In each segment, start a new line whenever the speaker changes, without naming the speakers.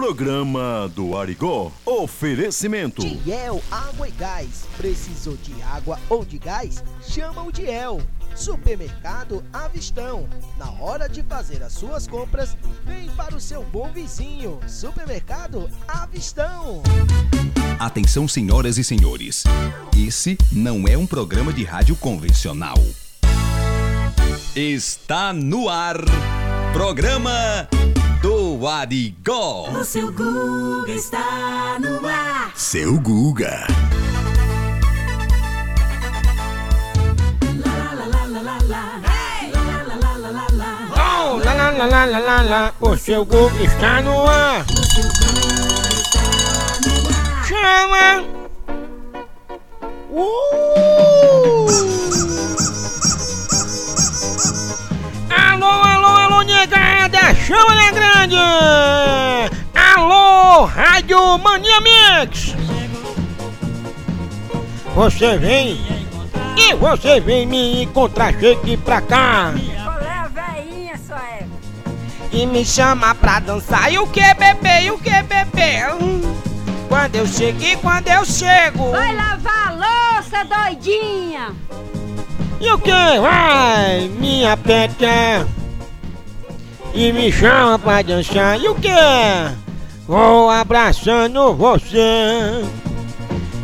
Programa do Arigó. Oferecimento.
Diel Água e Gás. Precisou de água ou de gás? Chama o Diel. Supermercado Avistão. Na hora de fazer as suas compras, vem para o seu bom vizinho. Supermercado Avistão.
Atenção, senhoras e senhores. Esse não é um programa de rádio convencional. Está no ar. Programa do Arigó.
O seu Guga está no ar.
Seu Guga.
Oh, lá, lá, lá, lá, lá, lá, lá, o seu Google está no ar.
O seu Guga está no ar.
Chama! Uh! Alô, negada! Chama, né, grande! Alô, Rádio Mania Mix! Você vem e você vem me encontrar chegue pra cá
é
e me chama pra dançar. E o que, bebê? E o que, bebê? Quando eu cheguei, quando eu chego.
Vai lavar a louça, doidinha!
E o que? Vai, minha peta. E me chama pra dançar. E o que? Vou abraçando você.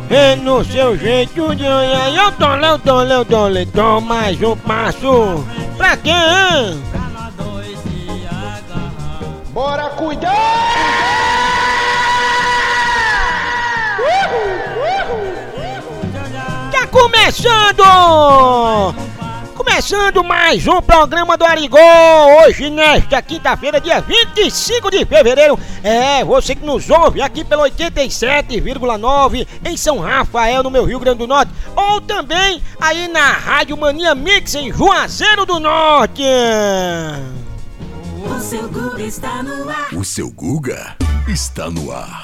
E no seu jeito de olhar. Eu dole, eu dole, eu dole. Dou mais um passo. Pra quê? hein? Bora cuidar! Tá começando! Começando mais um programa do Arigó, hoje nesta quinta-feira, dia 25 de fevereiro. É, você que nos ouve aqui pelo 87,9 em São Rafael, no meu Rio Grande do Norte, ou também aí na Rádio Mania Mix em Juazeiro do Norte.
O seu Guga está no ar.
O seu Guga está no ar.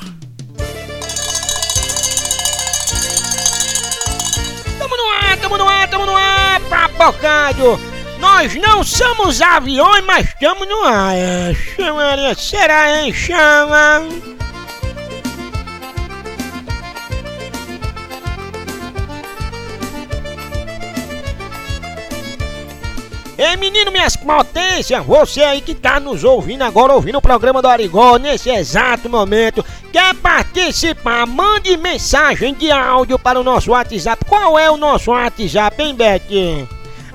Tamo no ar, tamo no ar, papocado! Nós não somos aviões, mas estamos no ar. É, chamaria, será, hein? Chama! Ei menino, minhas potências, você aí que tá nos ouvindo agora, ouvindo o programa do Arigó nesse exato momento, quer participar? Mande mensagem de áudio para o nosso WhatsApp. Qual é o nosso WhatsApp, hein, Beth?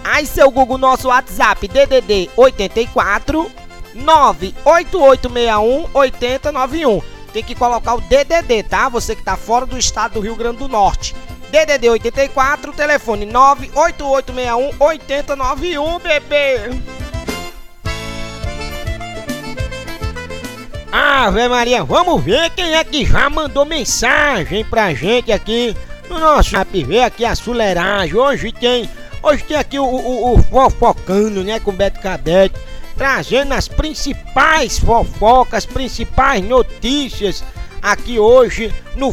Aí, seu Google, nosso WhatsApp, DDD 84 98861 8091. Tem que colocar o DDD, tá? Você que tá fora do estado do Rio Grande do Norte. DDD 84, telefone 98861 8091, bebê. Ave Maria, vamos ver quem é que já mandou mensagem pra gente aqui no nosso app. Vê aqui a. Hoje tem, hoje tem aqui o, o, o fofocando, né, com o Beto Cadete, trazendo as principais fofocas, principais notícias aqui hoje no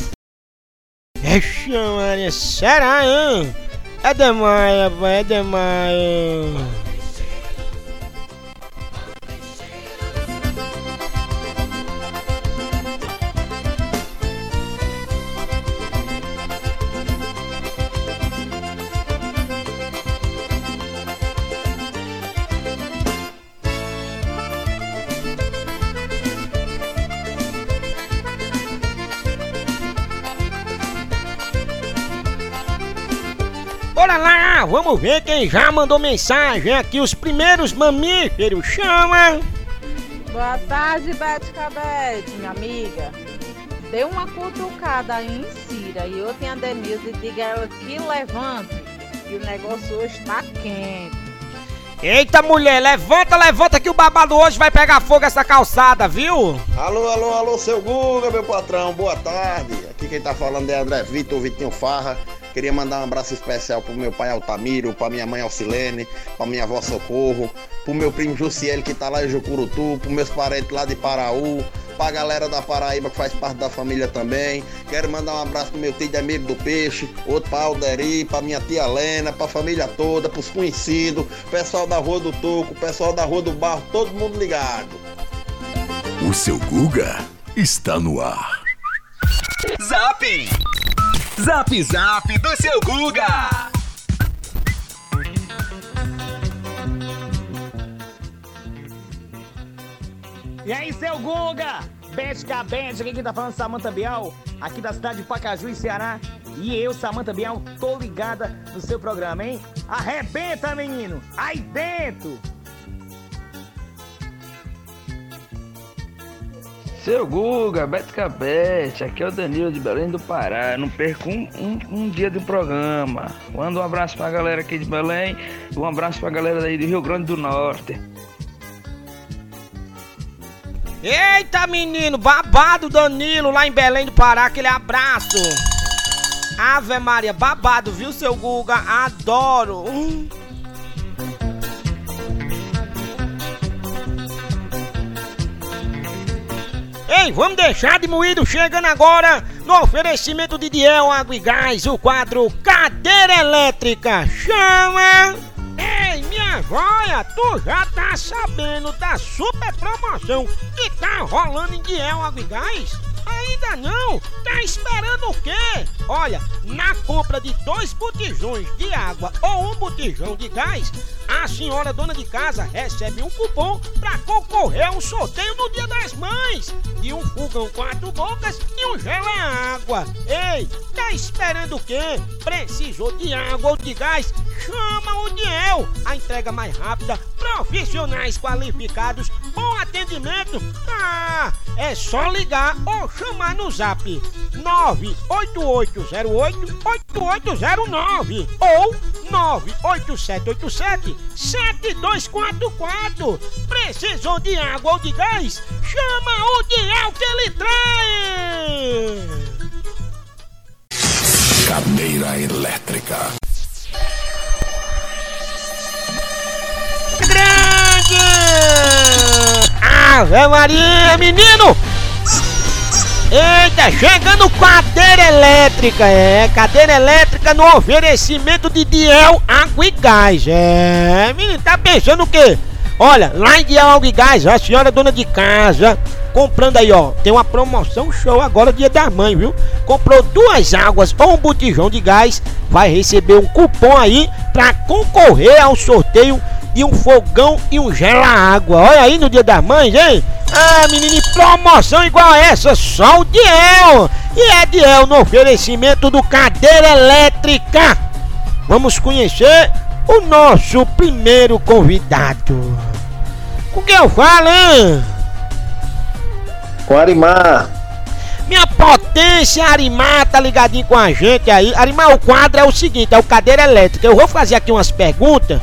Ixi, Maria, será, hein? É demais, é demais. Bora lá, vamos ver quem já mandou mensagem aqui, os primeiros mamíferos, chama!
Boa tarde, Bete Cabete, minha amiga. Dê uma cutucada aí em Cira e outra em Adenilza e diga a ela que levante. E o negócio hoje tá quente.
Eita mulher, levanta, levanta que o babado hoje vai pegar fogo essa calçada, viu?
Alô, alô, alô, seu Guga, meu patrão, boa tarde. Aqui quem tá falando é André Vitor, Vitinho Farra. Queria mandar um abraço especial pro meu pai Altamiro, pra minha mãe Alcilene, pra minha avó Socorro, pro meu primo Jussiele que tá lá em Jucurutu, pros meus parentes lá de Paraú, pra galera da Paraíba que faz parte da família também. Quero mandar um abraço pro meu tio Demiro do Peixe, outro pra Alderi, pra minha tia Helena, pra família toda, pros conhecidos, pessoal da Rua do Toco, pessoal da Rua do Barro, todo mundo ligado.
O seu Guga
está no ar.
Zap! Zap Zap do seu Guga!
E aí, seu Guga? Bética Band, aqui quem tá falando Samanta Bial, aqui da cidade de Pacaju, Ceará. E eu, Samanta Bial, tô ligada no seu programa, hein? Arrebenta, menino! Aí dentro!
Seu Guga, Beto Cabete, aqui é o Danilo de Belém do Pará. Não perco um, um, um dia de programa. Manda um abraço pra galera aqui de Belém e um abraço pra galera daí do Rio Grande do Norte.
Eita, menino, babado Danilo lá em Belém do Pará, aquele abraço. Ave Maria, babado, viu, seu Guga? Adoro. Hum. Ei, vamos deixar de moído chegando agora no oferecimento de Diel Água e Gás, o quadro Cadeira Elétrica. Chama! Ei, minha joia, tu já tá sabendo da super promoção que tá rolando em Diel Água e Gás? Ainda não? Tá esperando o quê? Olha, na compra de dois botijões de água ou um botijão de gás, a senhora dona de casa recebe um cupom para concorrer a um sorteio no Dia das Mães de um fogão quatro bocas e um gela-água. Ei, tá esperando o quê? Precisou de água ou de gás? Chama o Diel! A entrega mais rápida, profissionais qualificados, bom atendimento. Ah, é só ligar ou chamar no zap 98808-8809 ou 98787-7244. Precisou de água ou de gás? Chama o Diel que ele traz!
Cadeira elétrica.
Grande! Ave Maria, menino! Eita, chegando cadeira elétrica, é, cadeira elétrica no oferecimento de Diel Água e Gás, é, menino, tá pensando o quê? Olha, lá em Diel Água e Gás, a senhora dona de casa, comprando aí, ó, tem uma promoção show agora, dia da mãe, viu? Comprou duas águas ou um botijão de gás, vai receber um cupom aí pra concorrer ao sorteio de um fogão e um gela-água. Olha aí no dia das mães, hein? Ah, menino, e promoção igual a essa, só o Diel! E é Diel no oferecimento do Cadeira Elétrica. Vamos conhecer o nosso primeiro convidado. Com quem eu falo, hein?
Com Arimar.
Minha potência, Arimar, tá ligadinho com a gente aí. Arimar, o quadro é o seguinte, é o Cadeira Elétrica. Eu vou fazer aqui umas perguntas.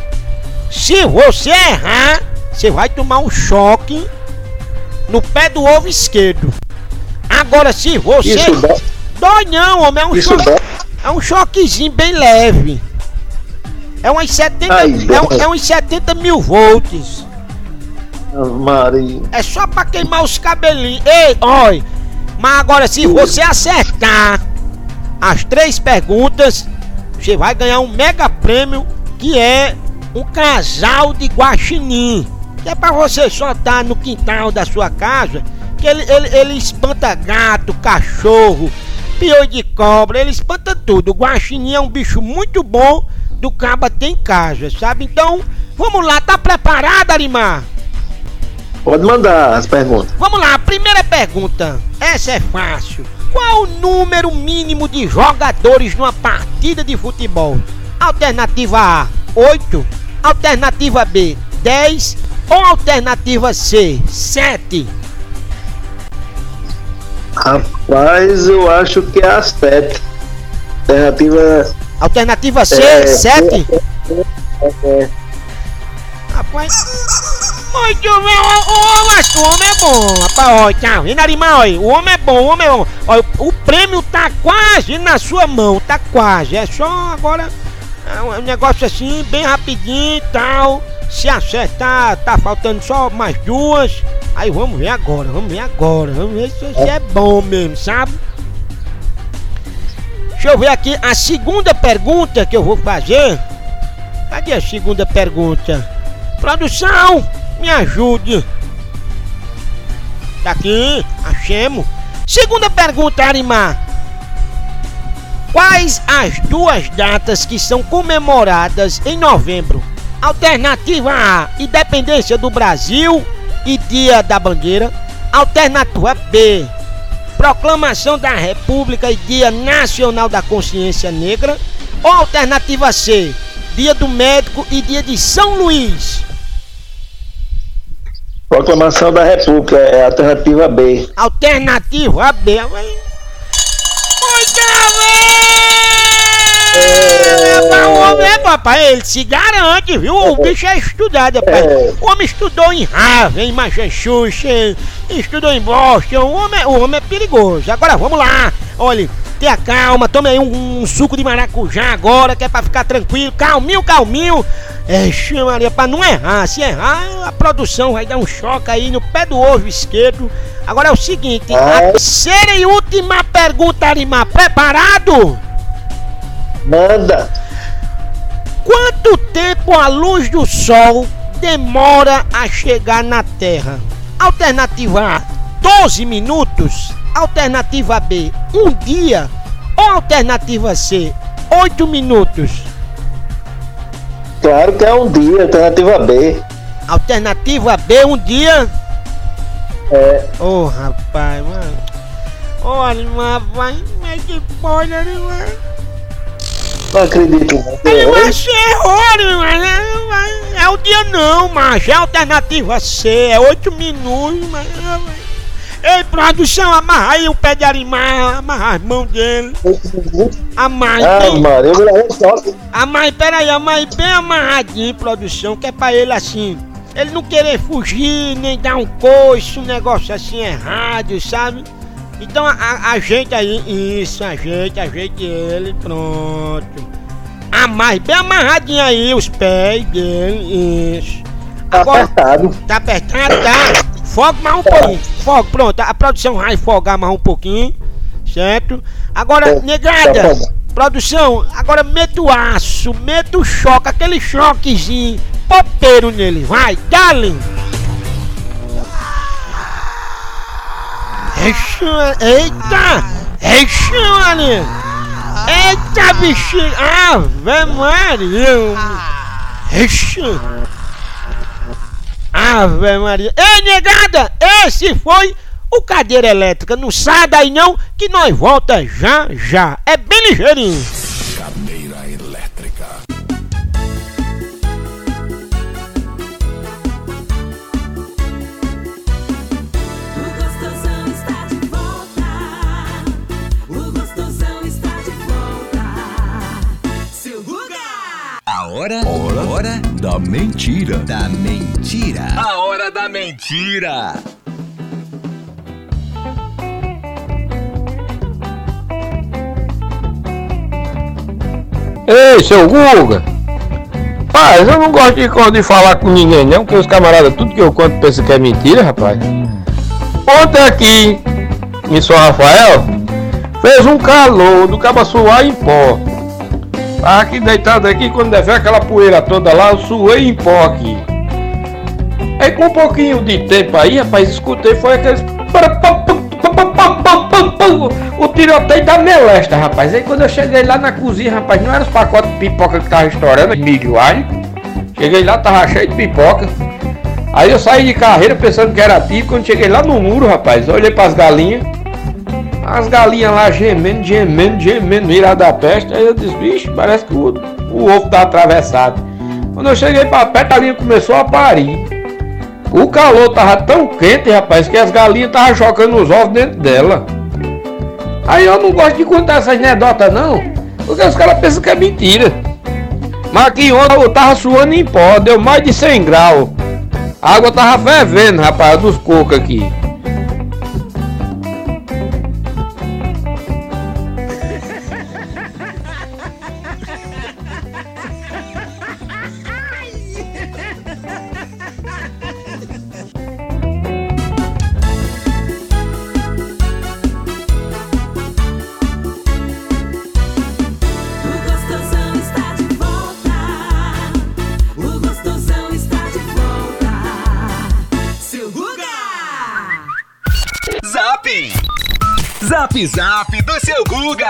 Se você errar, você vai tomar um choque no pé do ovo esquerdo. Agora, se você.
Isso dói?
Dói não, homem, é um
Isso
choque.
dói?
É um choquezinho bem leve. É uns 70,
Ai,
é, é uns 70 mil volts.
Maria.
É só pra queimar os cabelinhos. Ei, oi. Mas agora, se você acertar as três perguntas, você vai ganhar um mega prêmio que é um casal de guaxinim. Que é pra você soltar no quintal da sua casa. Que ele, ele, ele espanta gato, cachorro, pior de cobra, ele espanta tudo. O guaxinim é um bicho muito bom do caba tem em casa, sabe? Então, vamos lá, tá preparado, Arimar?
Pode mandar as perguntas.
Vamos lá, primeira pergunta. Essa é fácil. Qual o número mínimo de jogadores numa partida de futebol? Alternativa A, 8. Alternativa B, 10. Ou alternativa C, 7?
Rapaz, eu acho que é a sete. Alternativa.
Alternativa C,
É,
7?
é,
Rapaz. Muito bem, o, o, o homem é bom, rapaz. Ó, tá vendo, Arimar? Olha, o homem é bom, o homem é bom. O, o prêmio tá quase na sua mão, tá quase. É só agora é um, um negócio assim, bem rapidinho e tal. Se acertar, tá faltando só mais duas. Aí vamos ver agora, vamos ver agora. Vamos ver se você é bom mesmo, sabe? Deixa eu ver aqui a segunda pergunta que eu vou fazer. Cadê a segunda pergunta? Produção, me ajude. Tá aqui a Oxemo. Segunda pergunta, Arimar. Quais as duas datas que são comemoradas em novembro? Alternativa A, Independência do Brasil e Dia da Bandeira. Alternativa B, Proclamação da República e Dia Nacional da Consciência Negra. Ou alternativa C, Dia do Médico e Dia de São Luís.
Proclamação da República é a alternativa B.
Alternativa B. É, o homem é, papai, ele se garante, viu? O bicho é estudado, papai. O homem estudou em Harvard, em Massachusetts, estudou em Boston. O homem, é- o homem é perigoso. Agora vamos lá. Olha, tenha calma, tome aí um, um suco de maracujá agora, que é pra ficar tranquilo. Calminho, calminho. É, Maria, pra não errar. Se errar, a produção vai dar um choque aí no pé do ovo esquerdo. Agora é o seguinte, a terceira e última pergunta, Arimar. Preparado?
Manda.
Quanto tempo a luz do sol demora a chegar na Terra? Alternativa A, 12 minutos. Alternativa B, um dia. Ou alternativa C, 8 minutos.
Claro que é um dia, alternativa B.
Alternativa B, um dia.
É.
Ô rapaz, mano. Olha, mas vai. Mas que pode, mano.
Não acredito. não.
Eu achei errado, mas é, é o dia não, macho. É a alternativa C, é 8 minutos, mas. Ei, produção, amarra aí o pé de arimar, amarra as mãos dele. Amarra
Ah,
bem.
mano, eu vou só.
Amarra, peraí, bem amarradinho, produção, que é pra ele assim. Ele não querer fugir, nem dar um coice, um negócio assim errado, sabe? Então a, a, a gente aí, isso, a gente, a gente ele, pronto. Amarre bem amarradinho aí os pés dele, isso.
Tá apertado.
Tá apertado, tá? Foga mais um pouquinho. Foga, pronto. A produção vai fogar mais um pouquinho. Certo? Agora, negada. Produção, agora meta o aço, meta o choque, aquele choquezinho popeiro nele. Vai, dale. Eita! Eixa, Maria! Eita, bichinho! Ave Maria! Eixa! Ave Maria! Ei, negada! Esse foi o Cadeira Elétrica. Não sai daí não, que nós volta já já. É bem ligeirinho.
Hora, hora, hora da mentira. Da mentira. A hora da mentira.
Ei, seu Guga! Rapaz, eu não gosto de, de falar com ninguém não, porque os camaradas, tudo que eu conto pensam que é mentira, rapaz. Ontem aqui, em São Rafael, fez um calor do cabo suar em pó. Aqui deitado aqui, quando der aquela poeira toda lá, eu suei em pó aqui. Aí com um pouquinho de tempo aí, rapaz, escutei, foi aqueles... O tiroteio da melesta, rapaz. Aí quando eu cheguei lá na cozinha, rapaz, não eram os pacotes de pipoca que tava estourando, milho, alho. Cheguei lá, tava cheio de pipoca. Aí eu saí de carreira pensando que era tiro. Quando cheguei lá no muro, rapaz, olhei pras galinhas. As galinhas lá gemendo, gemendo, gemendo, virada da peste. Aí eu disse, vixe, parece que o, o ovo tá atravessado. Quando eu cheguei pra perto, a galinha começou a parir. O calor tava tão quente, rapaz, que as galinhas estavam jogando os ovos dentro dela. Aí eu não gosto de contar essas anedotas não, porque os caras pensam que é mentira. Mas aqui ontem eu tava suando em pó, deu mais de 100 graus. A água tava fervendo, rapaz, dos cocos aqui.
Zap Zap do seu Guga!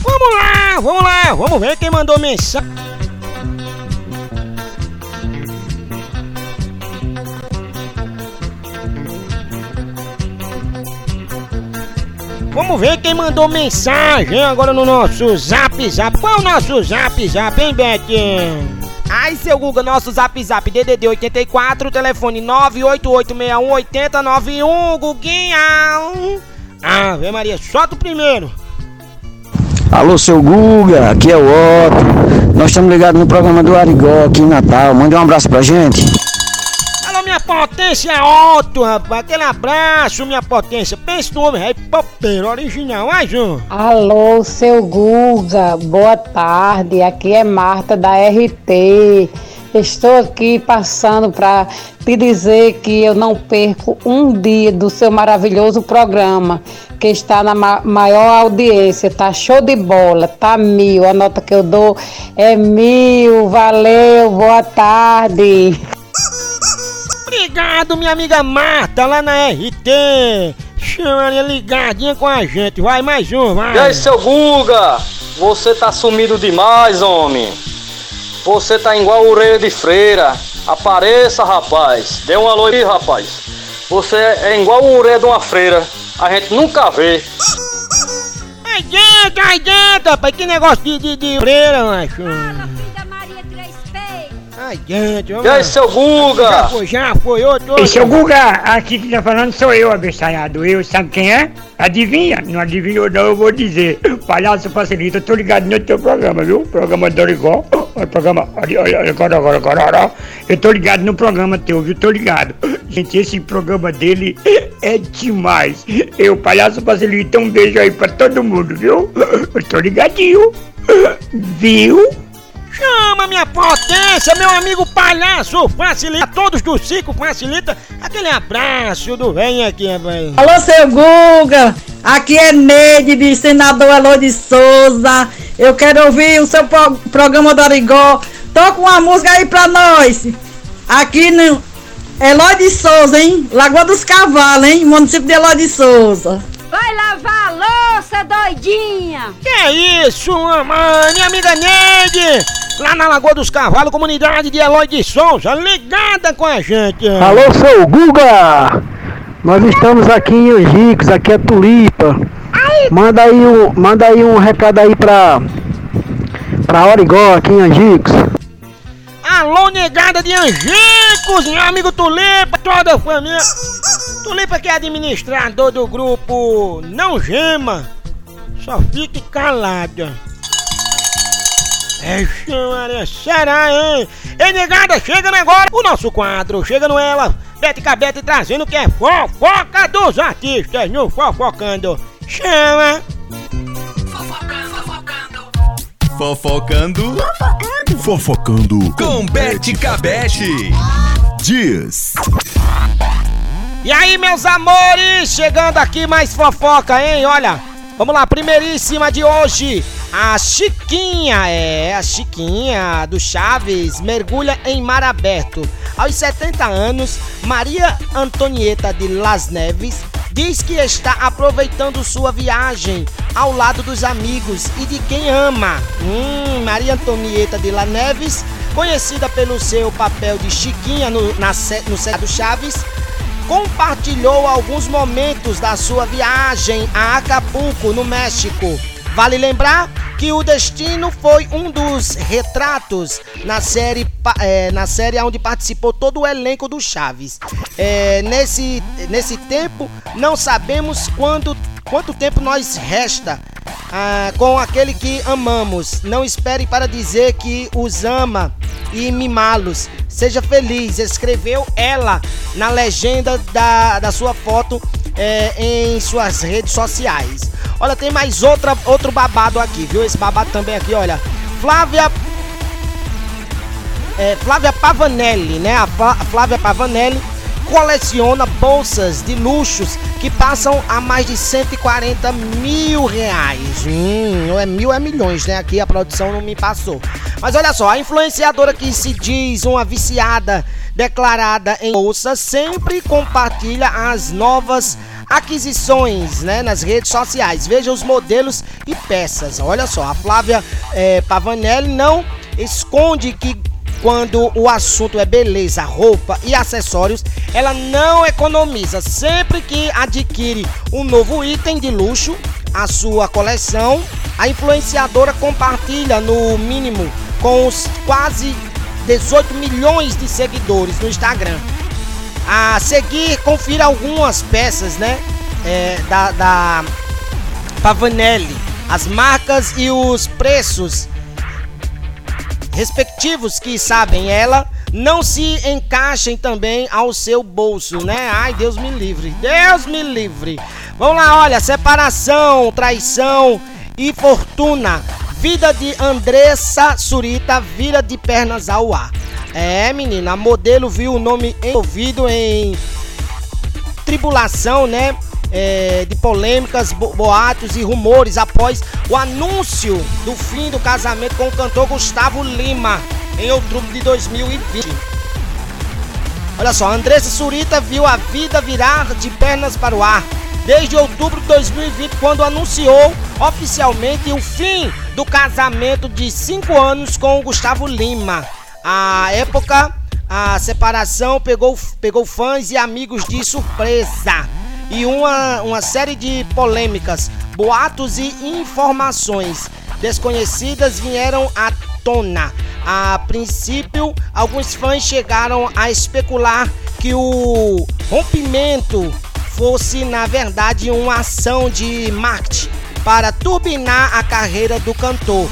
Vamos lá, vamos lá, vamos ver quem mandou mensagem. Vamos ver quem mandou mensagem agora no nosso Zap Zap. Qual é o nosso Zap Zap, hein, Betinho? Ai, seu Google, nosso Zap Zap DDD 84, telefone 988618091, Guguinha. Ave Maria, solta o primeiro.
Alô, seu Guga, aqui é o Otto. Nós estamos ligados no programa do Arigó aqui em Natal. Mande um abraço pra gente.
Minha potência Otto, rapaz. Aquele abraço, minha potência. Pensa no homem, é popeiro original. Mais um.
Alô, seu Guga, boa tarde. Aqui é Marta da RT. Estou aqui passando para te dizer que eu não perco um dia do seu maravilhoso programa, que está na ma maior audiência. Tá show de bola, tá mil. A nota que eu dou é mil. Valeu, boa tarde.
Obrigado, minha amiga Marta, lá na RT. Chama ela ligadinha com a gente. Vai mais um, vai.
E aí, seu Guga? Você tá sumido demais, homem. Você tá igual o Ureia de Freira. Apareça, rapaz. Dê um alô aí, rapaz. Você é igual o ureia de uma freira. A gente nunca vê.
Ai dentro, ai dentro, rapaz. Que negócio de, de, de freira, macho. Dentro, vamos
E seu Guga?
Já foi, já foi, outro.
Ei, seu Guga, aqui que tá falando sou eu, abestalhado. Eu, sabe quem é? Adivinha? Não adivinhou não, eu vou dizer. Palhaço Facilita, eu tô ligado no teu programa, viu? Programa Dorigó. O programa... Olha, olha, olha, agora, agora, agora, agora. Eu tô ligado no programa teu, viu? Tô ligado. Gente, esse programa dele é demais. Eu, Palhaço Facilita, um beijo aí pra todo mundo, viu? Eu tô ligadinho. Viu?
Chama minha potência, meu amigo palhaço facilita, todos do Cico facilita. Aquele abraço do velho aqui, rapaz.
Alô, seu Guga! Aqui é Neide, de senador Elô de Souza. Eu quero ouvir o seu pro- programa do Arigó. Toca uma música aí pra nós. Aqui no Elô de Souza, hein? Lagoa dos Cavalos, hein? Município de Elô de Souza.
Vai lavar a louça, doidinha!
Que isso, mamãe, minha amiga Neide, lá na Lagoa dos Cavalos, comunidade de Eloy de Souza, ligada com a gente.
Alô, seu Guga! Nós estamos aqui em Angicos, aqui é Tulipa. Manda aí um, manda aí um recado aí pra, pra Origó, aqui em Angicos.
Alô, negada de Angicos, meu amigo Tulipa, toda a família. Tulipa que é administrador do grupo Não Gema, só fique calada. É, Maria, será, hein? Ei, negada, chega agora o nosso quadro, chega no ela, Bete Cabete trazendo o que é fofoca dos artistas no Fofocando. Chama!
Fofocando. Fofocando. Com Bete Cabete. Diz.
E aí, meus amores, chegando aqui mais fofoca, hein? Olha, vamos lá, primeiríssima de hoje. A Chiquinha, é, a Chiquinha do Chaves mergulha em mar aberto. Aos 70 anos, Maria Antonieta de Las Neves diz que está aproveitando sua viagem ao lado dos amigos e de quem ama. Hum, Maria Antonieta de Las Neves, conhecida pelo seu papel de Chiquinha no, na, no do Chaves, compartilhou alguns momentos da sua viagem a Acapulco, no México. Vale lembrar que o destino foi um dos retratos na série, é, na série onde participou todo o elenco do Chaves. É, nesse, nesse tempo, não sabemos quando, quanto tempo nós resta ah, com aquele que amamos. Não espere para dizer que os ama e mimá-los. Seja feliz, escreveu ela na legenda da, da sua foto é, em suas redes sociais. Olha, tem mais outra, outro babado aqui, viu? Esse babado também aqui, olha. Flávia. É, Flávia Pavanelli, né? A Flá- Flávia Pavanelli coleciona bolsas de luxos que passam a mais de 140 mil reais. Hum, é mil, é milhões, né? Aqui a produção não me passou. Mas olha só, a influenciadora que se diz uma viciada declarada em bolsa sempre compartilha as novas aquisições né, nas redes sociais. Veja os modelos e peças. Olha só, a Flávia é, Pavanelli não esconde que quando o assunto é beleza, roupa e acessórios, ela não economiza. Sempre que adquire um novo item de luxo, a sua coleção, a influenciadora compartilha no mínimo com os quase 18 milhões de seguidores no Instagram. A seguir, confira algumas peças, né? É, da, da Pavanelli, as marcas e os preços respectivos que sabem ela não se encaixem também ao seu bolso, né? Ai, Deus me livre. Deus me livre. Vamos lá, olha, separação, traição e fortuna. Vida de Andressa Surita vira de pernas ao ar. É, menina, a modelo viu o nome envolvido em tribulação, né? É, de polêmicas, boatos e rumores após o anúncio do fim do casamento com o cantor Gustavo Lima em outubro de 2020. Olha só, Andressa Surita viu a vida virar de pernas para o ar desde outubro de 2020, quando anunciou oficialmente o fim do casamento de cinco anos com o Gustavo Lima. A época, a separação pegou, pegou fãs e amigos de surpresa e uma, uma série de polêmicas, boatos e informações desconhecidas vieram à tona. A princípio, alguns fãs chegaram a especular que o rompimento fosse, na verdade, uma ação de marketing para turbinar a carreira do cantor.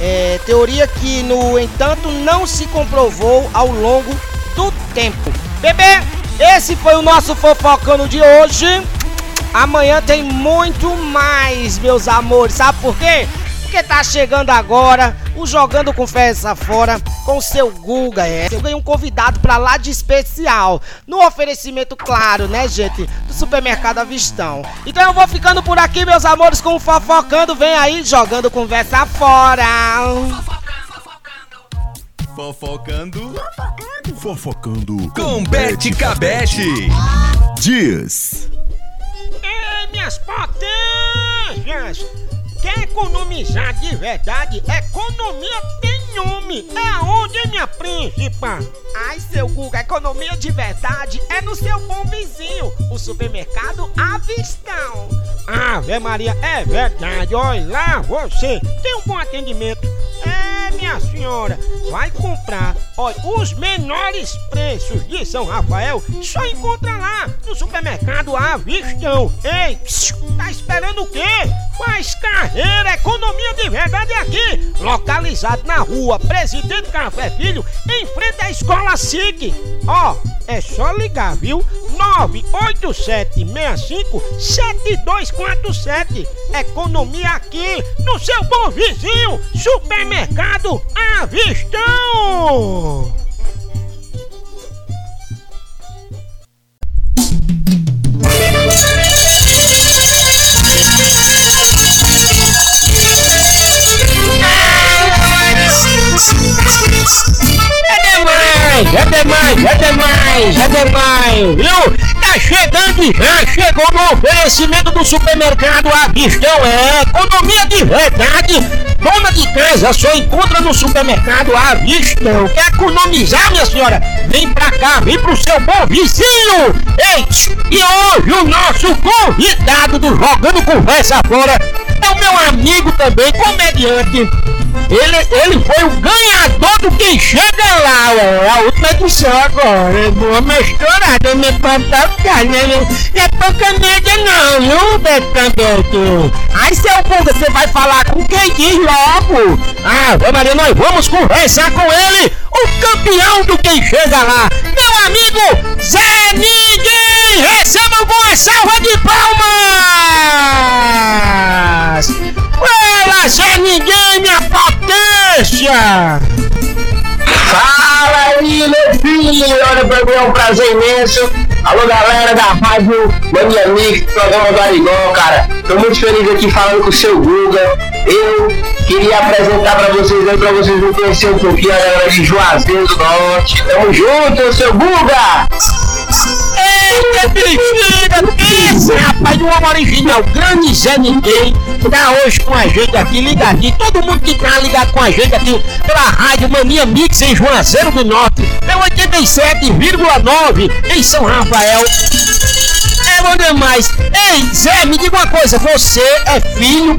É, teoria que, no entanto, não se comprovou ao longo do tempo. Bebê, esse foi o nosso fofocando de hoje. Amanhã tem muito mais, meus amores. Sabe por quê? Porque tá chegando agora o Jogando com Festa Fora com seu Guga. É. Eu ganhei um convidado pra lá de especial. No oferecimento, claro, né, gente? Do supermercado Avistão. Então eu vou ficando por aqui, meus amores, com o Fofocando. Vem aí, Jogando Conversa Fora.
Fofocando. Fofocando. Fofocando. Com Bete Cabete. Diz.
Ei, minhas potências! Quer economizar de verdade? Economia tem nome. É onde, minha príncipa? Ai, seu Google, economia de verdade é no seu bom vizinho, o supermercado Avistão. Ave Maria, é verdade. Olha lá, você tem um bom atendimento. É, minha senhora, vai comprar, olha, os menores preços de São Rafael só encontra lá no supermercado Avistão. Ei, tá esperando o quê? Faz carreira, economia de verdade aqui, localizado na rua Presidente Café Filho, em frente à escola SIC. Ó, é só ligar, viu? 987657247. Economia aqui no seu bom vizinho, Supermercado Avistão. É demais, é demais, é demais, viu? Tá chegando já chegou no oferecimento do supermercado Avistão, é economia de verdade. Dona de casa só encontra no supermercado Avistão. Quer economizar, minha senhora? Vem pra cá, vem pro seu bom vizinho. Ei, e hoje o nosso convidado do Jogando Conversa Fora é o meu amigo também, comediante ele, ele foi o ganhador do Quem Chega Lá, ué. A última edição agora. Uma estourada, me contar o. Não é pouca média não, viu, Beto Aí, seu Buga, você vai falar com quem diz logo. Ah, Maria, nós vamos conversar com ele, o campeão do Quem Chega Lá. Meu amigo Zé Ninguém.
Filho! Olha, pra mim é um prazer imenso. Alô, galera da rádio Mania Mix, programa do Arigó, cara. Tô muito feliz aqui falando com o seu Guga. Eu, Queria apresentar para vocês aí, para vocês me conhecerem um pouquinho a galera de Juazeiro do Norte. Tamo junto, seu Guga!
Eita, bexiga, esse rapaz do homem original, grande Zé Ninguém, tá hoje com a gente aqui, ligadinho. Todo mundo que tá ligado com a gente aqui pela Rádio Mania Mix em Juazeiro do Norte, é 87,9 em São Rafael. É bom demais. Ei, Zé, me diga uma coisa, você é filho,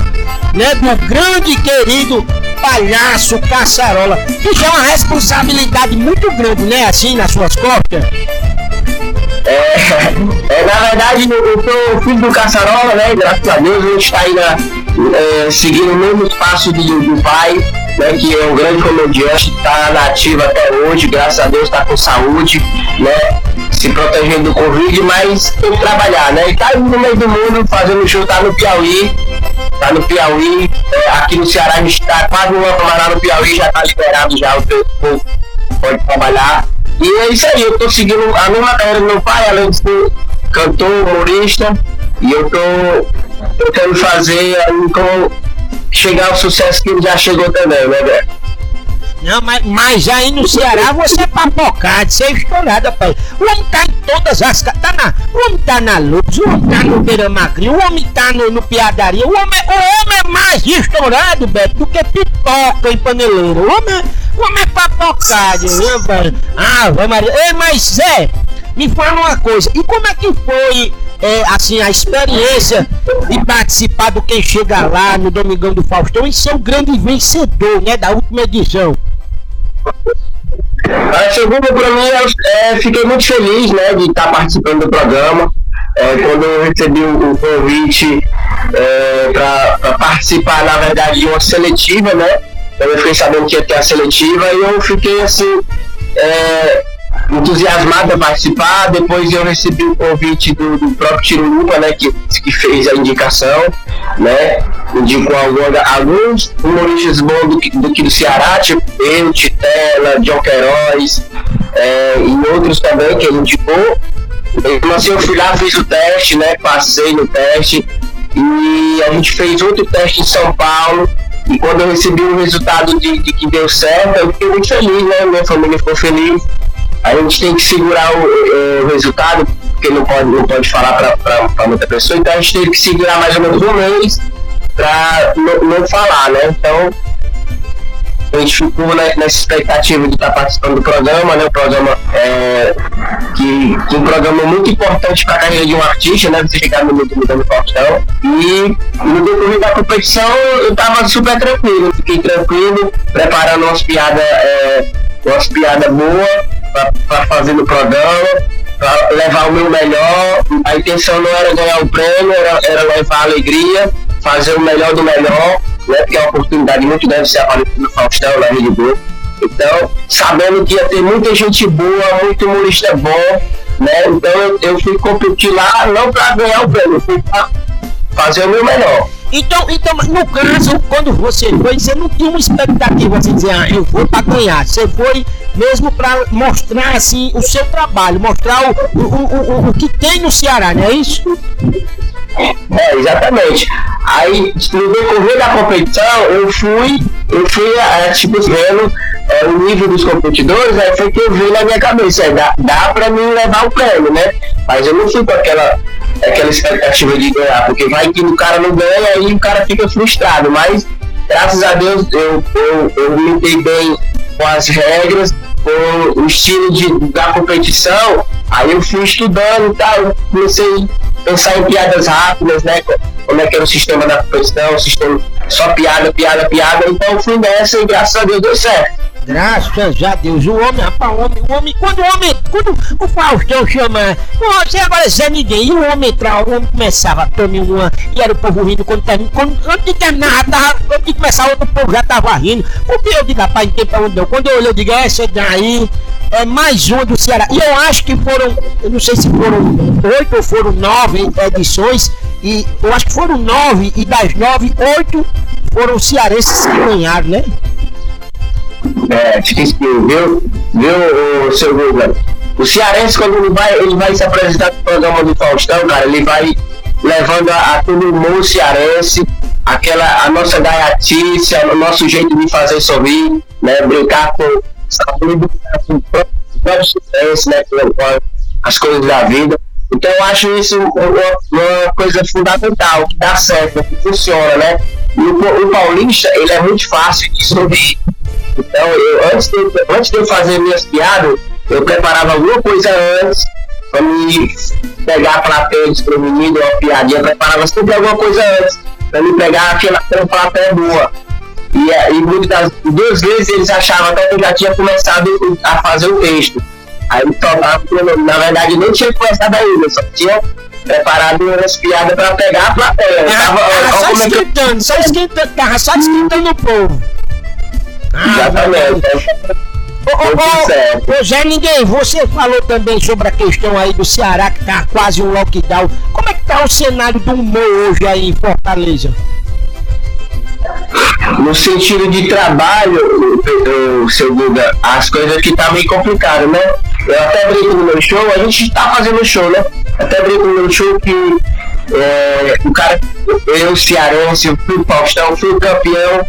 né, do grande querido palhaço Caçarola, já é uma responsabilidade muito grande, né, assim, nas suas costas.
É, é, na verdade, eu sou filho do Caçarola, né? Graças a Deus, a gente está aí na, é, seguindo o mesmo espaço do, do pai, né? Que é um grande comediante, está na ativa até hoje, graças a Deus está com saúde, né? Se protegendo do Covid, mas tem que trabalhar, né? E tá no meio do mundo fazendo show, tá no Piauí, tá no Piauí, é, aqui no Ceará a gente tá quase um mas lá no Piauí já tá liberado já, o povo pode trabalhar. E é isso aí, eu tô seguindo a mesma carreira do meu pai, além de ser cantor, humorista, e eu tô tentando fazer então, chegar ao sucesso que ele já chegou também, né, Beto?
Não, mas, mas aí no Ceará você é papocado, você é estourado, rapaz. O homem tá em todas as. Tá na, o homem tá na luz, o homem tá no beira magrinho, o homem tá no, no piadaria. O homem, o homem é mais estourado, Beto, do que pipoca em paneleiro. O homem, o homem é papocado, viu, velho? Ah, Maria. Ei, mas Zé, me fala uma coisa. E como é que foi, é, assim, a experiência de participar do Quem Chega Lá no Domingão do Faustão e ser o grande vencedor, né, da última edição?
A segunda para mim, é, fiquei muito feliz né, de estar participando do programa. É, quando eu recebi o, convite é, para participar, na verdade, de uma seletiva, né? Eu fiquei sabendo que ia ter a seletiva e eu fiquei assim. É, entusiasmado a participar. Depois eu recebi o convite do, do próprio Tirulipa, né, que, que fez a indicação, né, indicou alguns, alguns humoristas bons do, do, do Ceará, tipo eu, Titela, John Queiroz, é, e outros também que ele indicou. Então, assim, eu fui lá, fiz o teste, né, passei no teste, e a gente fez outro teste em São Paulo, e quando eu recebi o resultado de, de que deu certo, eu fiquei muito feliz, né? Minha família ficou feliz a gente tem que segurar o, o resultado, porque não pode, não pode falar para muita pessoa, então a gente teve que segurar mais ou menos um mês para não, não, falar, né? Então a gente ficou nessa expectativa de estar tá participando do programa, né? O programa é, que, que é um programa muito importante para a carreira de um artista, né? Você chegar no mundo do Faustão. E no decorrer da competição eu estava super tranquilo, fiquei tranquilo, preparando umas piadas, é, umas piadas boas para fazer no programa, para levar o meu melhor. A intenção não era ganhar o prêmio, era, era levar alegria, fazer o melhor do melhor, né? Porque é uma oportunidade muito grande ser aparecido no Faustão, na Rede Globo. Então, sabendo que ia ter muita gente boa, muito humorista bom, né? Então eu, eu fui competir lá não para ganhar o prêmio, fui para fazer o meu melhor.
Então, então, no caso, quando você foi, você não tinha uma expectativa assim, dizer, ah, eu vou para ganhar. Você foi mesmo para mostrar assim o seu trabalho, mostrar o, o, o, o, que tem no Ceará, não é isso?
É, exatamente. Aí, no decorrer da competição, eu fui, eu fui, é, tipo, vendo é, o nível dos competidores, aí foi que eu vi na minha cabeça, é, dá, dá pra mim levar o prêmio, né? Mas eu não fui com aquela, aquela expectativa de ganhar, porque vai que o cara não ganha e o cara fica frustrado, mas graças a Deus eu, eu, eu me bem com as regras, com o estilo de, da competição, aí eu fui estudando e tal, comecei a pensar em piadas rápidas, né? Como é que era o sistema da competição, o sistema só piada, piada, piada, então fui nessa e graças a Deus deu certo.
Graças a Deus, o homem, rapaz, o homem, o homem, quando o homem, quando o Faustão chama, você agora é ninguém, e o homem entrava, o homem começava a tomar uma, e era o povo rindo quando terminava, quando, antes de terminar, tava, antes de começar outro povo já tava rindo, porque eu digo, rapaz, não tem pra onde não, quando eu olhei, eu digo, essa daí é mais uma do Ceará, e eu acho que foram, eu não sei se foram oito ou foram nove edições, e eu acho que foram nove, e das nove, oito foram cearenses que ganharam, né?
É, viu, viu, o seu Guga? O cearense, quando ele vai, ele vai se apresentar no programa do Faustão, cara, ele vai levando a, a todo mundo cearense, aquela a nossa gaiatice, o nosso jeito de fazer sorrir, né? Brincar com saúde, com o próprio sucesso, né? As coisas da vida. Então eu acho isso uma, uma coisa fundamental, que dá certo, que funciona, né? E o, o paulista, ele é muito fácil de sorrir. Então, eu, antes, de, antes de eu fazer minhas piadas, eu preparava alguma coisa antes para me pegar para o menino, uma piadinha, preparava sempre alguma coisa antes, para me pegar aquela, plateia boa. E, é, e muitas duas vezes eles achavam até que eu já tinha começado a fazer o texto. Aí me tomavam, na verdade nem tinha começado ainda, só tinha preparado umas piadas para pegar a plateia.
Tava, tava só é esquentando, só esquentando, tava só esquentando o povo.
Ah, Exatamente.
Ô, ô, ô, Zé Ninguém, você falou também sobre a questão aí do Ceará que tá quase um lockdown. Como é que tá o cenário do humor hoje aí em Fortaleza?
No sentido de trabalho, o seu Duda, as coisas que tá meio complicado, né? Eu até brinco no meu show, a gente tá fazendo show, né? Até brinco no meu show que é, o cara, eu, cearense, eu fui Faustão, fui campeão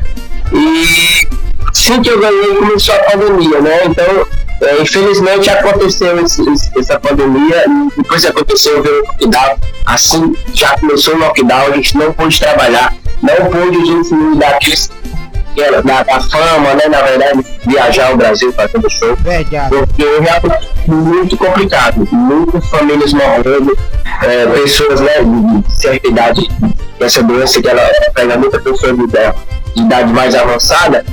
e assim que eu ganhei começou a pandemia, né? Então, é, infelizmente aconteceu esse, essa pandemia depois aconteceu o lockdown. Assim já começou o lockdown, a gente não pôde trabalhar, não pôde usufruir daqueles da, da, fama, né? Na verdade, viajar ao Brasil fazendo show.
Verdade.
Porque é realmente muito complicado. Muitas famílias morrendo, é, pessoas né, de certa idade, essa doença que ela pega muita pessoa de, de idade mais avançada,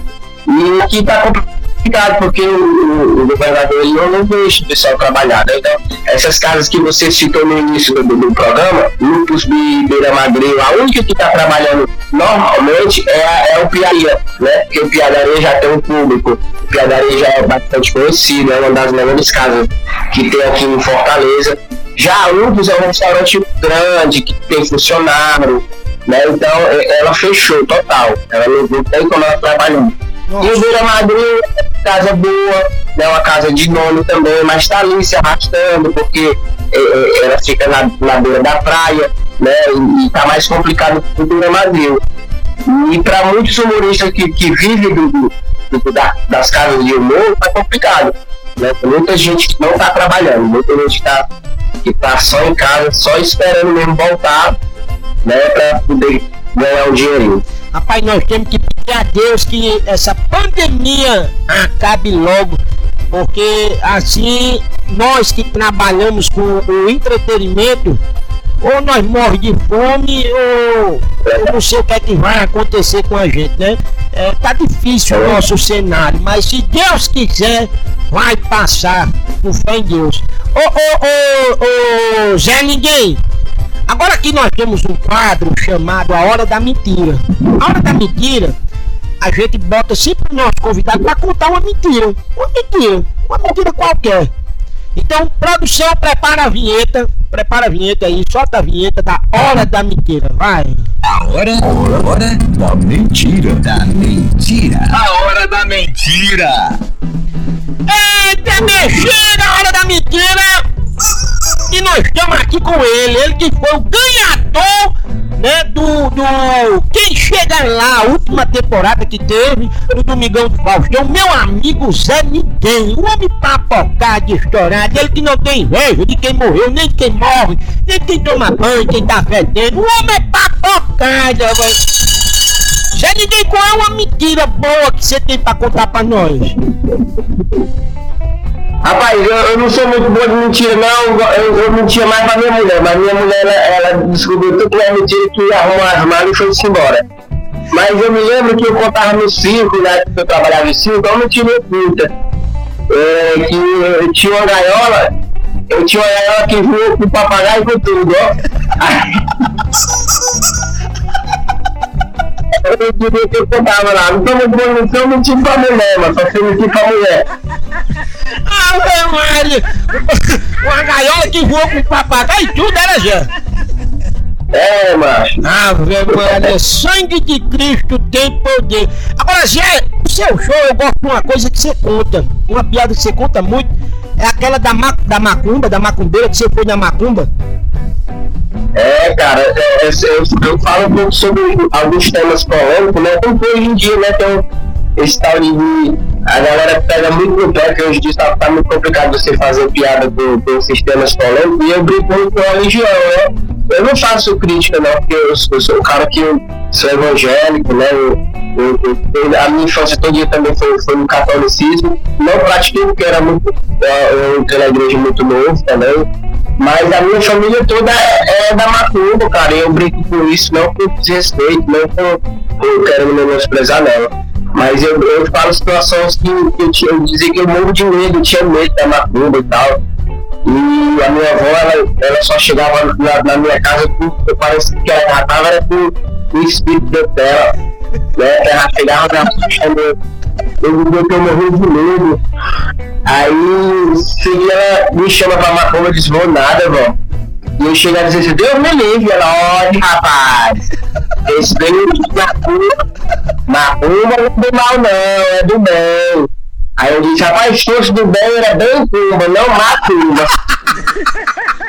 e aqui está complicado, porque o, o, governador ele não, não deixa o pessoal trabalhar. Né? Então, essas casas que você citou no início do, do programa, Lupus Beira Madrinho, a única que está trabalhando normalmente é, é o Piaria, né? Porque o Piadaria já tem um público, o Piadaria já é bastante conhecido, é uma das melhores casas que tem aqui em Fortaleza. Já a Lupus é um restaurante grande, que tem funcionário, né? Então ela fechou total. Ela não tem como ela trabalhar. E Madrid, casa boa, né, uma casa de nome também, mas está ali se arrastando, porque é, é, ela fica na, na beira da praia, né, e está mais complicado que Vila Madrid. E para muitos humoristas que, que vivem do, do, da, das casas de humor, está complicado. Né? Muita gente que não está trabalhando, muita gente está que tá só em casa, só esperando mesmo voltar, né, para poder ganhar um dinheirinho.
Rapaz, nós temos que pedir a Deus que essa pandemia acabe logo, porque assim nós que trabalhamos com o entretenimento, ou nós morremos de fome, ou eu não sei o que é que vai acontecer com a gente, né? É, tá difícil o nosso cenário, mas se Deus quiser, vai passar com fé em Deus. Ô, ô, ô, ô, Zé Ninguém, Agora aqui nós temos um quadro chamado A Hora da Mentira. A Hora da Mentira, a gente bota sempre o nosso convidado para contar uma mentira. Uma mentira, uma mentira qualquer. Então, produção, prepara a vinheta. Prepara a vinheta aí, solta a vinheta da Hora da Mentira. Vai.
A hora, hora, hora da mentira. Da mentira. A hora da mentira.
Eita, mentira, a hora da mentira. E nós estamos aqui com ele, ele que foi o ganhador, né, do, do Quem Chega Lá, a última temporada que teve, no Domingão do Faustão, meu amigo Zé Ninguém, o homem papocado, estourado, ele que não tem inveja de quem morreu, nem quem morre, nem quem toma banho, quem tá fedendo, o homem é papocado, velho. Zé Ninguém, qual é uma mentira boa que você tem pra contar pra nós?
Rapaz, eu, eu, não sou muito bom de mentira, não. Eu, eu mentia mais pra minha mulher, mas minha mulher ela, ela descobriu tudo que é mentira que arrumou as malas e foi-se embora. Mas eu me lembro que eu contava no circo, né? Que eu trabalhava em circo, é uma mentira oculta. É, que eu tinha uma gaiola, eu tinha uma gaiola que voou com papagaio e com tudo, ó. eu diria que eu contava lá, não tô muito bom, não sou mentir pra mulher, mas só sei mentir pra mulher.
Ave Maria! Uma gaiola que voou com papagaio e tudo era já.
É, macho.
Ave Maria, sangue de Cristo tem poder. Agora, Zé, o seu show eu gosto de uma coisa que você conta. Uma piada que você conta muito. É aquela da, ma da macumba, da macumbeira que você foi na macumba.
É, cara, é, é, eu, eu, falo um pouco sobre alguns temas polêmicos, né? Porque hoje em dia, né, tem esse tal de. A galera pega muito no pé, que hoje em dia tá, tá muito complicado você fazer piada com, com sistemas polêmicos, e eu brinco muito com a religião, né? Eu não faço crítica, não, porque eu, eu sou o cara que eu sou evangélico, né? Eu, eu, a minha infância todo também foi, foi no catolicismo. Não pratiquei porque era muito. Eu entrei na igreja muito novo também mas a minha família toda é, é da Macumba, cara. E eu brinco com isso, não com desrespeito, não com, com querendo menosprezar nela. Mas eu, eu falo situações que, que eu, tinha, eu dizia que eu morro de medo, eu tinha medo da Macumba e tal. E a minha avó, ela, ela só chegava na, na minha casa com, parece que ela já tava era com o espírito dela. Né? Ela chegava me assustando. Eu, eu, eu morri de medo. Aí se ela me chama pra macumba, eu disse, vou nada, vó. E eu chego a dizer assim, Deus me livre, ela, olha, rapaz, respeito macumba, macumba não é do mal não, é do bem. Aí eu disse, rapaz, fosse do bem era bem cumba, não macumba.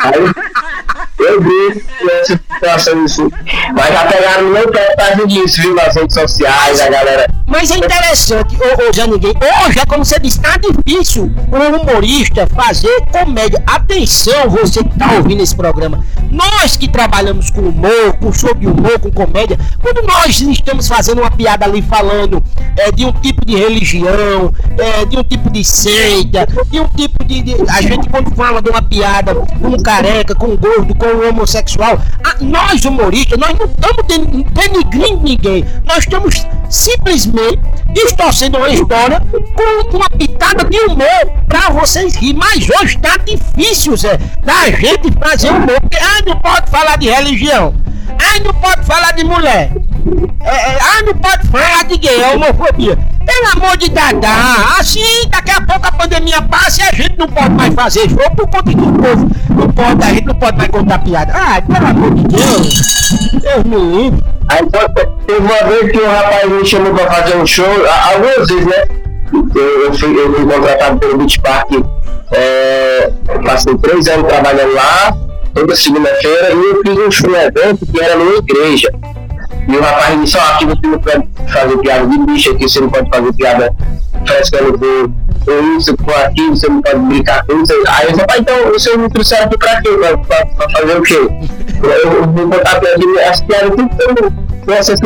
Aí eu vi essa situação assim. Mas já pegaram meu pé por causa disso, viu? Nas redes sociais, a galera.
Mas é interessante, ô, ô Zé Ninguém, hoje é como você disse, tá difícil um humorista fazer comédia. Atenção, você que tá ouvindo esse programa. Nós que trabalhamos com humor, com show de humor, com comédia, quando nós estamos fazendo uma piada ali falando é, de um tipo de religião, é, de um tipo de seita, de um tipo de, de. A gente quando fala de uma piada com um careca, com um gordo, com um homossexual, a, nós humoristas, nós não estamos denigrindo ninguém. Nós estamos simplesmente distorcendo uma história com uma pitada de humor pra vocês rirem. Mas hoje tá difícil, Zé, da gente fazer humor. Ah, não pode falar de religião. Ah, não pode falar de mulher. É, ah, não pode falar de gay, é homofobia. Pelo amor de Dadá, assim daqui a pouco a pandemia passa e a gente não pode mais fazer show por conta que o povo não pode, a gente não pode mais contar piada. Ah, pelo amor de Deus, Deus me livre.
Aí teve uma vez que um rapaz me chamou pra fazer um show, algumas vezes, né? Eu, eu, fui, eu fui contratado pelo Beach Park, é, passei três anos trabalhando lá, toda segunda-feira, e eu fiz um show evento que era numa igreja. E o rapaz disse, ó, aqui você não pode fazer piada de bicho, aqui você não pode fazer piada frescando com, com isso, com aquilo, você não pode brincar com isso. Aí eu falei, então você me trouxeram aqui pra quê? Pra, pra, pra fazer o quê? Eu, vou botar aqui as piadas tudo nessa assim,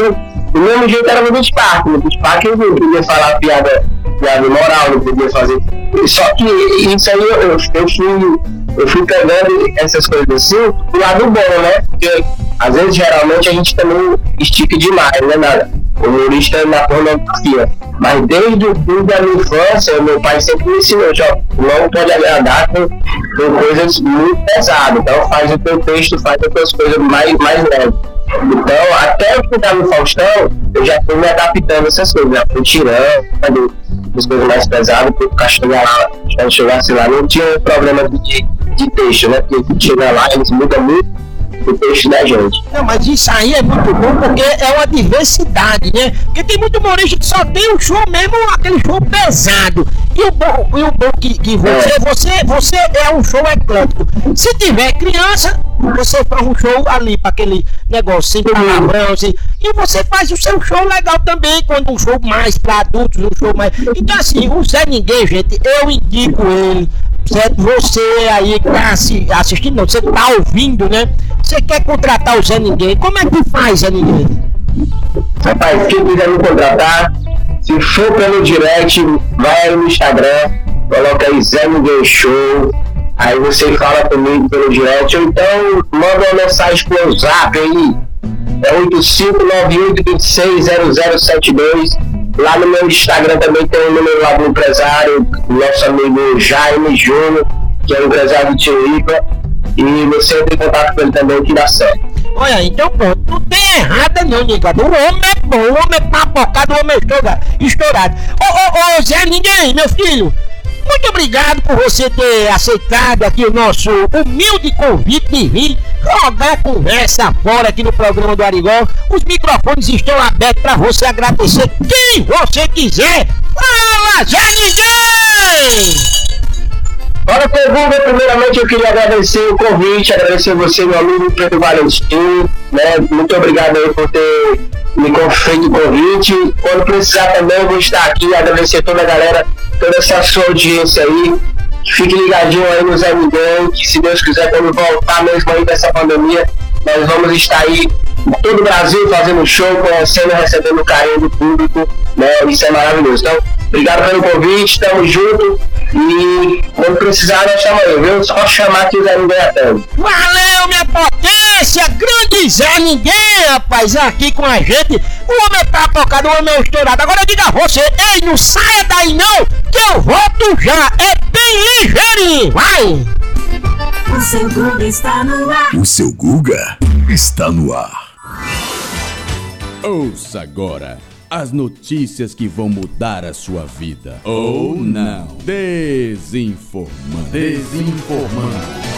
do mesmo jeito era no Beach Park. No Beach Park eu não podia falar piada, piada moral, não podia fazer. Só que isso aí eu, eu, eu fui eu fui pegando essas coisas assim do lado bom, né? Porque às vezes geralmente a gente também estica demais, né, nada? O humorista na pornografia. Mas desde o fim da minha infância, meu pai sempre me ensinou, ó, não pode agradar com, com coisas muito pesadas. Então faz o teu texto, faz as tuas coisas mais, mais leves. Então, até eu ficar no Faustão, eu já fui me adaptando a essas coisas, já fui tirando as coisas mais pesadas, porque chegar lá, quando chegasse lá, não tinha problema de, de texto, né? Porque chega lá, eles mudam muito o texto da gente.
Não, mas isso aí é muito bom porque é uma diversidade, né? Porque tem muito humorista que só tem o show mesmo, aquele show pesado. E o bom, e o bom que, que você, é. você, você é um show eclético. Se tiver criança, você faz um show ali para aquele negócio sem palavrão, assim, e você faz o seu show legal também, quando um show mais para adultos, um show mais. Então assim, o Zé Ninguém, gente, eu indico ele certo? Você aí que tá assistindo, você tá ouvindo, né? Você quer contratar o Zé Ninguém, como é que faz, Zé Ninguém?
Rapaz, quem quiser me contratar, se for pelo direct, vai no Instagram, coloca aí Zé Ninguém Show, aí você fala comigo pelo direct, ou então manda uma mensagem pro zap aí, é 8598260072 Lá no meu Instagram também tem o número lá do empresário, nosso amigo Jaime Júnior, que é o empresário de Tiripa. E você entra em contato com ele também que dá certo.
Olha, então pronto, não tem errada não, negado. O homem é bom, o homem é papocado, o homem é estourado. Ô, ô, ô, Zé Ninguém, meu filho, muito obrigado por você ter aceitado aqui o nosso humilde convite de vir jogar conversa fora aqui no programa do Arigó. Os microfones estão abertos para você agradecer quem você quiser. Fala, Zé Ninguém!
Olha, pergunta, primeiramente eu queria agradecer o convite, agradecer você, meu amigo Pedro Valentim, né? Muito obrigado aí por ter me feito o convite. Quando precisar também, eu vou estar aqui, agradecer toda a galera, toda essa sua audiência aí. Fique ligadinho aí nos amigos, que se Deus quiser, quando voltar mesmo aí dessa pandemia, nós vamos estar aí todo o Brasil fazendo show, conhecendo, recebendo carinho do público, né? Isso é maravilhoso. Então, obrigado pelo convite, tamo junto. E quando precisar, nós chamamos aí, viu? Só chamar que o Zé Ninguém atende.
Valeu, minha potência! Grande Zé Ninguém, rapaz, aqui com a gente. O homem tá tocado, o homem é estourado. Agora diga a você, ei, não saia daí não, que eu volto já. É bem ligeirinho, vai!
O seu Guga está no ar.
O seu Guga está no ar. Ouça agora as notícias que vão mudar a sua vida. Ou não. Desinformando. Desinformando.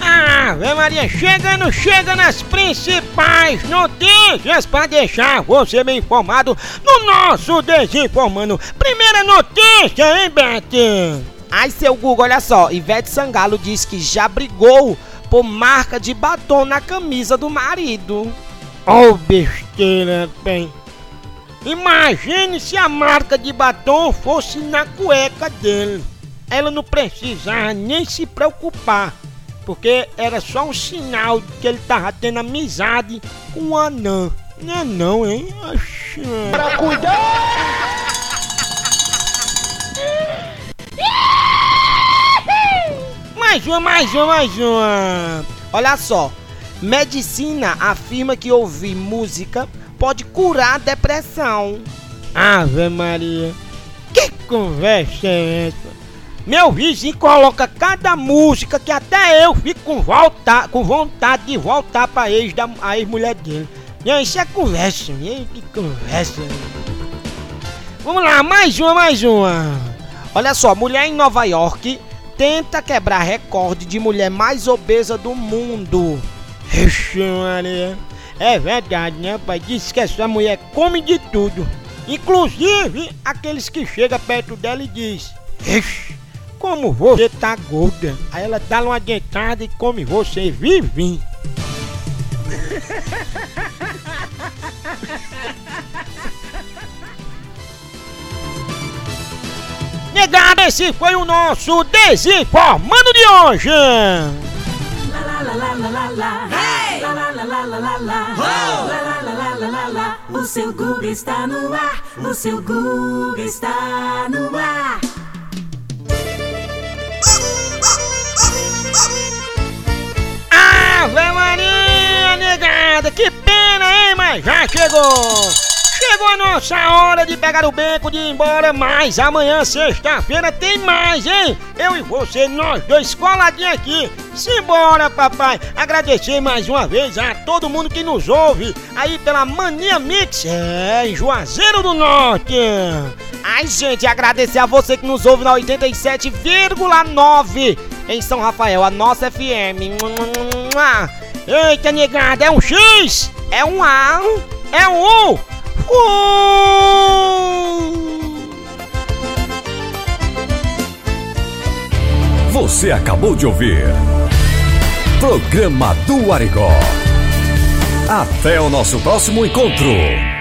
Ave Maria, chegando, chega nas principais notícias para deixar você bem informado no nosso Desinformando. Primeira notícia, hein, Beth?
Ai, seu Google, olha só. Ivete Sangalo diz que já brigou por marca de batom na camisa do marido.
Oh, besteira, bem. Imagine se a marca de batom fosse na cueca dele. Ela não precisava nem se preocupar, porque era só um sinal de que ele tava tendo amizade com o anã. Não é não, hein? Oxi.
Pra cuidar!
Mais uma, mais uma, mais uma.
Olha só. Medicina afirma que ouvir música pode curar depressão.
Ave Maria. Que conversa é essa? Meu vizinho coloca cada música que até eu fico com, volta, com vontade de voltar pra ex da a ex-mulher dele. Não, isso é conversa, hein? que conversa. Vamos lá, mais uma, mais uma.
Olha só, mulher em Nova York tenta quebrar recorde de mulher mais obesa do mundo.
Ixi, Maria. É verdade, né, pai? Diz que essa mulher come de tudo. Inclusive aqueles que chegam perto dela e diz: Ixi, como você tá gorda. Aí ela dá uma dentada e come você vivinho. Negado, esse foi o nosso Desinformando de hoje!
O seu Google está no ar. O seu Google está no ar.
Ave Maria, negada, que pena, hein? Mas já chegou! Chegou a nossa hora de pegar o beco de ir embora, mas amanhã, sexta-feira, tem mais, hein? Eu e você, nós dois coladinhos aqui. Simbora, papai! Agradecer mais uma vez a todo mundo que nos ouve aí pela Mania Mix, é, em Juazeiro do Norte.
Ai, gente, agradecer a você que nos ouve na 87,9 em São Rafael, a nossa FM.
Eita, negada, é um X?
É um A?
É um U?
Você acabou de ouvir Programa do Arigó. Até o nosso próximo encontro.